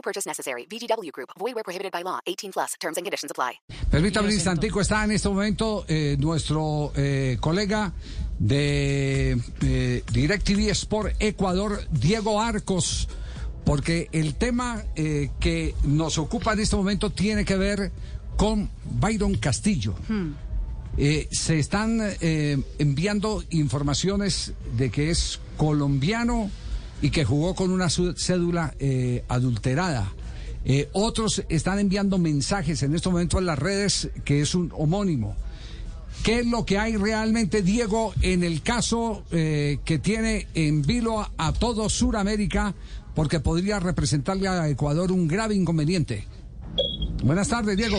No purchase necessary. VGW Group. Void where prohibited by law. 18 plus. Terms and conditions apply. Permítame un instantico, está en este momento eh, nuestro eh, colega de eh, DirecTV Sport Ecuador, Diego Arcos, porque el tema eh, que nos ocupa en este momento tiene que ver con Byron Castillo. Eh, se están eh, enviando informaciones de que es colombiano y que jugó con una cédula eh, adulterada. Eh, otros están enviando mensajes en este momento en las redes que es un homónimo. ¿Qué es lo que hay realmente, Diego, en el caso eh, que tiene en vilo a, a todo Sudamérica? Porque podría representarle a Ecuador un grave inconveniente. Buenas tardes, Diego.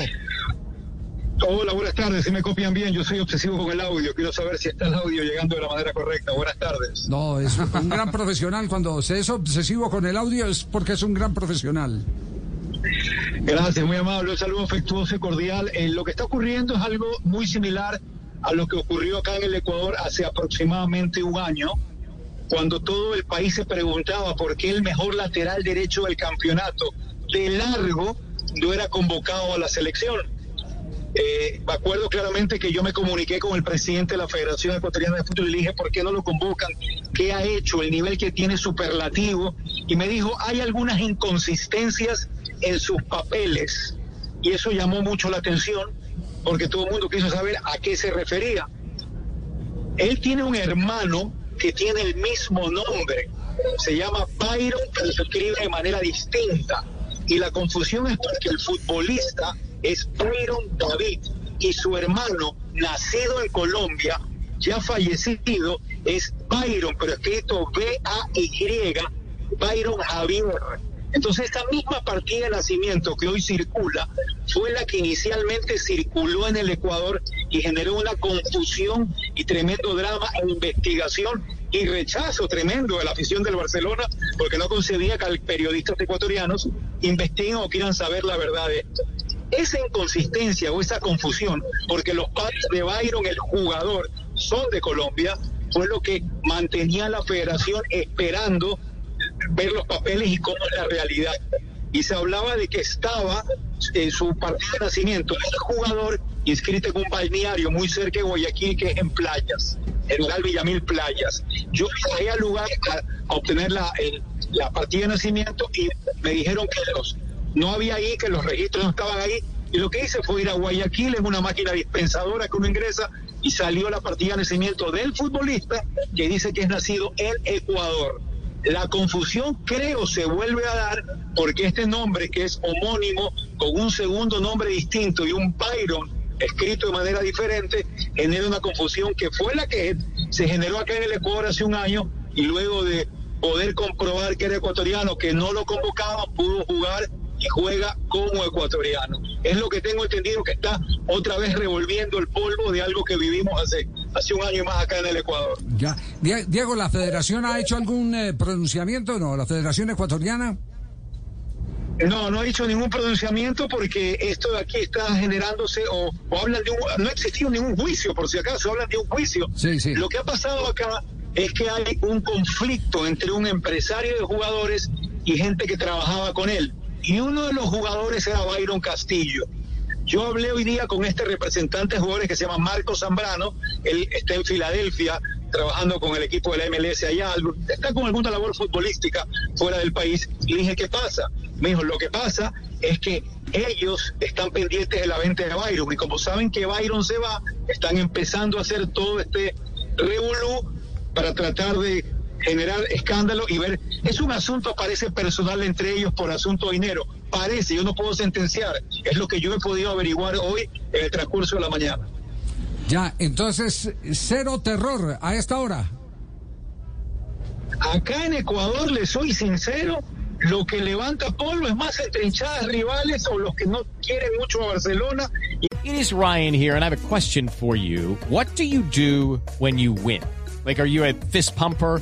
Hola, buenas tardes. Si me copian bien, yo soy obsesivo con el audio. Quiero saber si está el audio llegando de la manera correcta. Buenas tardes. No, es un gran profesional. Cuando se es obsesivo con el audio es porque es un gran profesional. Gracias, muy amable. Un saludo afectuoso y cordial. Eh, lo que está ocurriendo es algo muy similar a lo que ocurrió acá en el Ecuador hace aproximadamente un año, cuando todo el país se preguntaba por qué el mejor lateral derecho del campeonato de largo no era convocado a la selección. Eh, me acuerdo claramente que yo me comuniqué con el presidente de la Federación Ecuatoriana de Fútbol y le dije, ¿por qué no lo convocan? ¿Qué ha hecho? El nivel que tiene superlativo. Y me dijo, hay algunas inconsistencias en sus papeles. Y eso llamó mucho la atención porque todo el mundo quiso saber a qué se refería. Él tiene un hermano que tiene el mismo nombre. Se llama Byron, pero se escribe de manera distinta. Y la confusión es porque el futbolista es Byron David y su hermano, nacido en Colombia, ya fallecido, es Byron, pero escrito B-A-Y, Byron Javier. Entonces esta misma partida de nacimiento que hoy circula fue la que inicialmente circuló en el Ecuador y generó una confusión y tremendo drama e investigación y rechazo tremendo de la afición del Barcelona porque no concedía que periodistas ecuatorianos investiguen o quieran saber la verdad de esto. Esa inconsistencia o esa confusión, porque los padres de Byron, el jugador, son de Colombia, fue lo que mantenía la federación esperando ver los papeles y cómo es la realidad. Y se hablaba de que estaba en su partida de nacimiento el jugador inscrito en un balneario muy cerca de Guayaquil, que es en Playas, el lugar Villamil Playas. Yo viajé al lugar a, obtener la, la partida de nacimiento y me dijeron que los, no había ahí, que los registros no estaban ahí. Y lo que hice fue ir a Guayaquil en una máquina dispensadora que uno ingresa y salió la partida de nacimiento del futbolista que dice que es nacido en Ecuador. La confusión creo se vuelve a dar porque este nombre que es homónimo con un segundo nombre distinto y un Byron escrito de manera diferente genera una confusión que fue la que se generó acá en el Ecuador hace un año y luego de poder comprobar que era ecuatoriano, que no lo convocaban, pudo jugar y juega como ecuatoriano. Es lo que tengo entendido que está otra vez revolviendo el polvo de algo que vivimos hace, hace un año y más acá en el Ecuador. Ya. Die- Diego, ¿la federación ha hecho algún eh, pronunciamiento? No, la federación ecuatoriana. No, no ha dicho ningún pronunciamiento porque esto de aquí está generándose o, o hablan de un... No ha existido ningún juicio, por si acaso, hablan de un juicio. Sí, sí. Lo que ha pasado acá es que hay un conflicto entre un empresario de jugadores y gente que trabajaba con él. Y uno de los jugadores era Byron Castillo. Yo hablé hoy día con este representante de jugadores que se llama Marco Zambrano. Él está en Filadelfia trabajando con el equipo de la MLS allá. Está con alguna labor futbolística fuera del país. Le dije, ¿qué pasa? Me dijo, lo que pasa es que ellos están pendientes de la venta de Byron. Y como saben que Byron se va, están empezando a hacer todo este revolú para tratar de generar escándalo y ver, es un asunto parece personal entre ellos por asunto de dinero, parece, yo no puedo sentenciar, es lo que yo he podido averiguar hoy en el transcurso de la mañana. Ya, entonces, cero terror a esta hora. Acá en Ecuador, le soy sincero, lo que levanta polvo es más entre hinchadas rivales o los que no quieren mucho a Barcelona. It is Ryan here, and I have a question for you. What do you do when you win? Like, are you a fist pumper?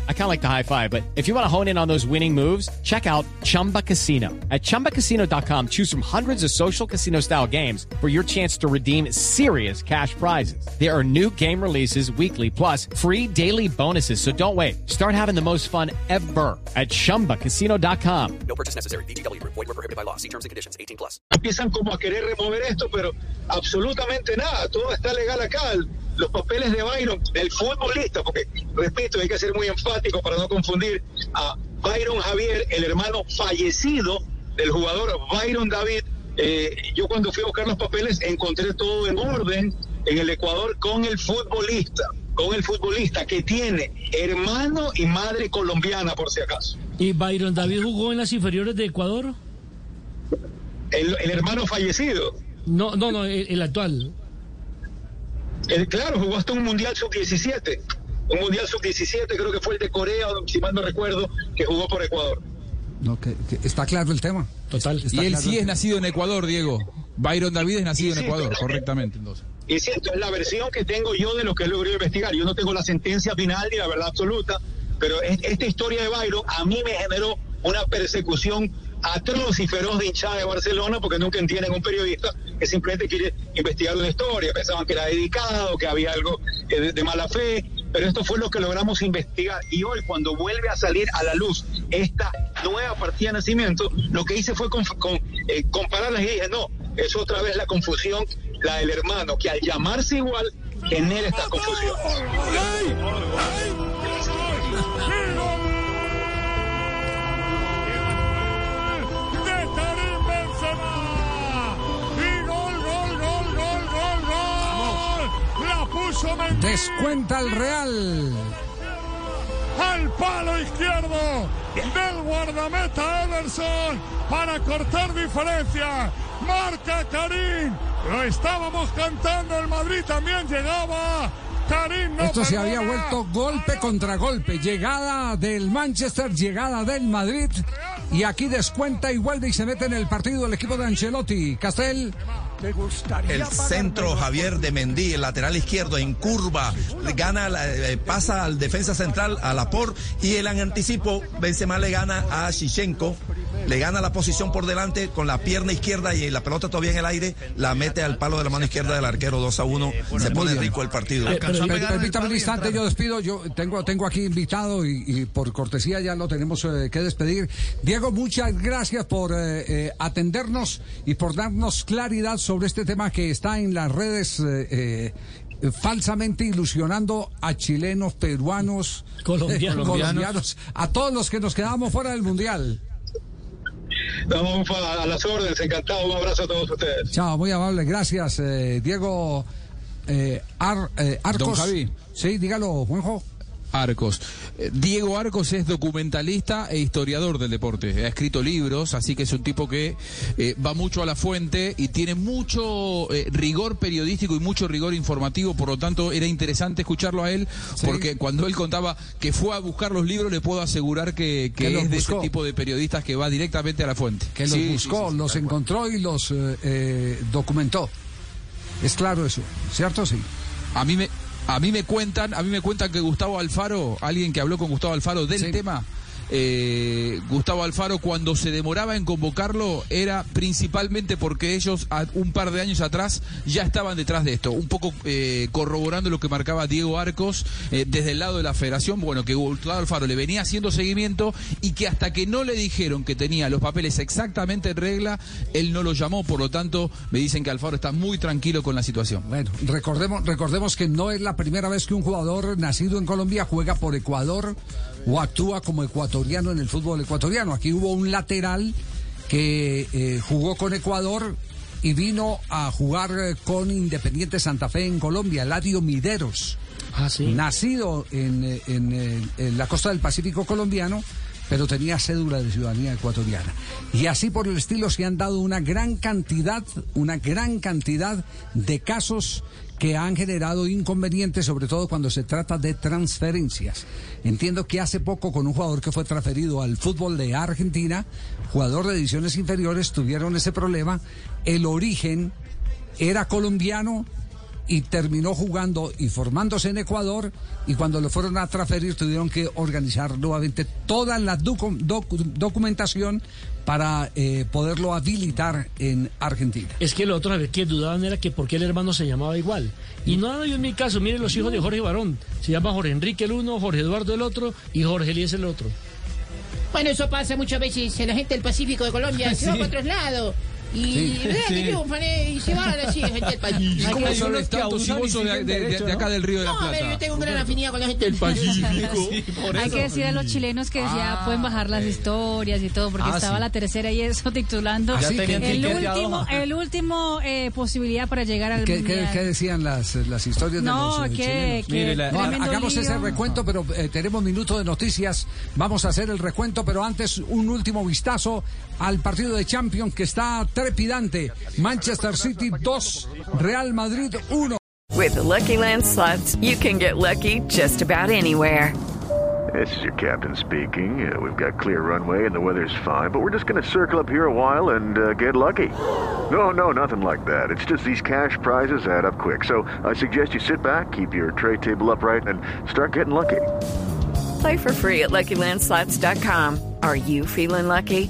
I kind of like the high five, but if you want to hone in on those winning moves, check out Chumba Casino. At ChumbaCasino.com, choose from hundreds of social casino style games for your chance to redeem serious cash prizes. There are new game releases weekly, plus free daily bonuses. So don't wait. Start having the most fun ever at ChumbaCasino.com. No purchase necessary. BGW. Void were prohibited by law. See terms and conditions. 18 plus. Empiezan como a querer remover esto, pero absolutamente nada. Todo está legal acá. los papeles de Byron, del futbolista, porque, repito, hay que ser muy enfático para no confundir a Byron Javier, el hermano fallecido del jugador Byron David. Eh, yo cuando fui a buscar los papeles encontré todo en orden en el Ecuador con el futbolista, con el futbolista que tiene hermano y madre colombiana, por si acaso. ¿Y Byron David jugó en las inferiores de Ecuador? El, hermano fallecido. No, no, no, el actual claro, jugó hasta un Mundial Sub-17. Un Mundial Sub-17, creo que fue el de Corea, si mal no recuerdo, que jugó por Ecuador. No, que, está claro el tema. Total. y él sí es nacido en Ecuador, Diego. Byron David es nacido en Ecuador, correctamente. Entonces. Y si esto es la versión que tengo yo de lo que logré investigar. Yo no tengo la sentencia final ni la verdad absoluta, pero esta historia de Byron a mí me generó una persecución atroz y feroz de hinchada de Barcelona porque nunca entienden un periodista que simplemente quiere investigar una historia. Pensaban que era dedicado, que había algo eh, de, mala fe, pero esto fue lo que logramos investigar. Y hoy, cuando vuelve a salir a la luz esta nueva partida de nacimiento, lo que hice fue con, eh, compararlas y dije, no, es otra vez la confusión, la del hermano, que al llamarse igual genera esta confusión. Descuenta el Real. Al palo izquierdo del guardameta Ederson para cortar diferencia. Marca Karim. Lo estábamos cantando. El Madrid también llegaba. Karim no Esto se había vuelto golpe contra golpe. Llegada del Manchester, llegada del Madrid. Y aquí descuenta igual y se mete en el partido el equipo de Ancelotti. Castel. El centro Javier de Mendí, el lateral izquierdo en curva, gana, eh, pasa al defensa central, a Lapor, y el anticipo, Benzema le gana a Shichenko, le gana la posición por delante con la pierna izquierda y la pelota todavía en el aire, la mete al palo de la mano izquierda del arquero 2 a 1, se pone rico el partido. Permítame un instante, yo despido, yo tengo, tengo aquí invitado y, por cortesía ya lo tenemos eh, que despedir. Diego, muchas gracias por eh, atendernos y por darnos claridad sobre este tema que está en las redes eh, eh, falsamente ilusionando a chilenos, peruanos, colombianos. a todos los que nos quedamos fuera del Mundial. Vamos a las órdenes, encantado, un abrazo a todos ustedes. Chao, muy amable, gracias, eh, Diego Arcos. Don Javi. Sí, dígalo, Juanjo. Arcos. Eh, Diego Arcos es documentalista e historiador del deporte. Ha escrito libros, así que es un tipo que eh, va mucho a la fuente y tiene mucho eh, rigor periodístico y mucho rigor informativo. Por lo tanto, era interesante escucharlo a él, porque cuando él contaba que fue a buscar los libros, le puedo asegurar que, es de ese tipo de periodistas que va directamente a la fuente. Que los buscó, los encontró y los documentó. Es claro eso, ¿cierto? Sí. A mí me, a mí me cuentan, a mí me cuentan que Gustavo Alfaro, alguien que habló con Gustavo Alfaro del tema, eh, Gustavo Alfaro cuando se demoraba en convocarlo era principalmente porque ellos un par de años atrás ya estaban detrás de esto, un poco eh, corroborando lo que marcaba Diego Arcos eh, desde el lado de la federación, bueno, que Gustavo Alfaro le venía haciendo seguimiento y que hasta que no le dijeron que tenía los papeles exactamente en regla, él no lo llamó, por lo tanto me dicen que Alfaro está muy tranquilo con la situación. Bueno, recordemos, recordemos que no es la primera vez que un jugador nacido en Colombia juega por Ecuador o actúa como ecuatoriano en el fútbol ecuatoriano. Aquí hubo un lateral que eh, jugó con Ecuador y vino a jugar eh, con Independiente Santa Fe en Colombia, Ladio Mideros. Ah, Nacido en, en, la costa del Pacífico colombiano, pero tenía cédula de ciudadanía ecuatoriana. Y así por el estilo se han dado una gran cantidad, una gran cantidad de casos que han generado inconvenientes, sobre todo cuando se trata de transferencias. Entiendo que hace poco con un jugador que fue transferido al fútbol de Argentina, jugador de ediciones inferiores, tuvieron ese problema. El origen era colombiano, y terminó jugando y formándose en Ecuador y cuando lo fueron a transferir tuvieron que organizar nuevamente toda la docu- docu- documentación para eh, poderlo habilitar en Argentina. Es que lo otro, a ver, que dudaban era que por qué el hermano se llamaba igual. Y no hay en mi caso, miren los hijos de Jorge Barón. Se llama Jorge Enrique el uno, Jorge Eduardo el otro y Jorge Elías el otro. Bueno, eso pasa muchas veces en la gente del Pacífico de Colombia. Se va para otros lados. Y, Sí. ¿verdad que Sí. triunfan, eh? y se van así, gente del Pacífico. ¿Y cómo son tantos y vos sos de, de- de- de acá del Río de la No, a ver, Plata? yo tengo una gran afinidad con la gente del Hay que decir a los chilenos que ya pueden bajar las historias y todo, porque Ah, estaba sí. la tercera y eso titulando Ah, sí, tenían el último, el último eh, posibilidad para llegar al ¿Qué, qué- qué decían las, las historias No, de los eh, que- chilenos? que Mire, la- No, hagamos lío. ese recuento, pero eh, tenemos minuto de noticias. Vamos a hacer el recuento, pero antes un último vistazo al partido de Champions que está trepidante. Manchester City 2, Real Madrid 1. With the Lucky Land slots, you can get lucky just about anywhere. This is your captain speaking. Uh, we've got clear runway and the weather's fine, but we're just going to circle up here a while and uh, get lucky. No, no, nothing like that. It's just these cash prizes add up quick. So I suggest you sit back, keep your tray table upright, and start getting lucky. Play for free at LuckyLandSlots.com. Are you feeling lucky?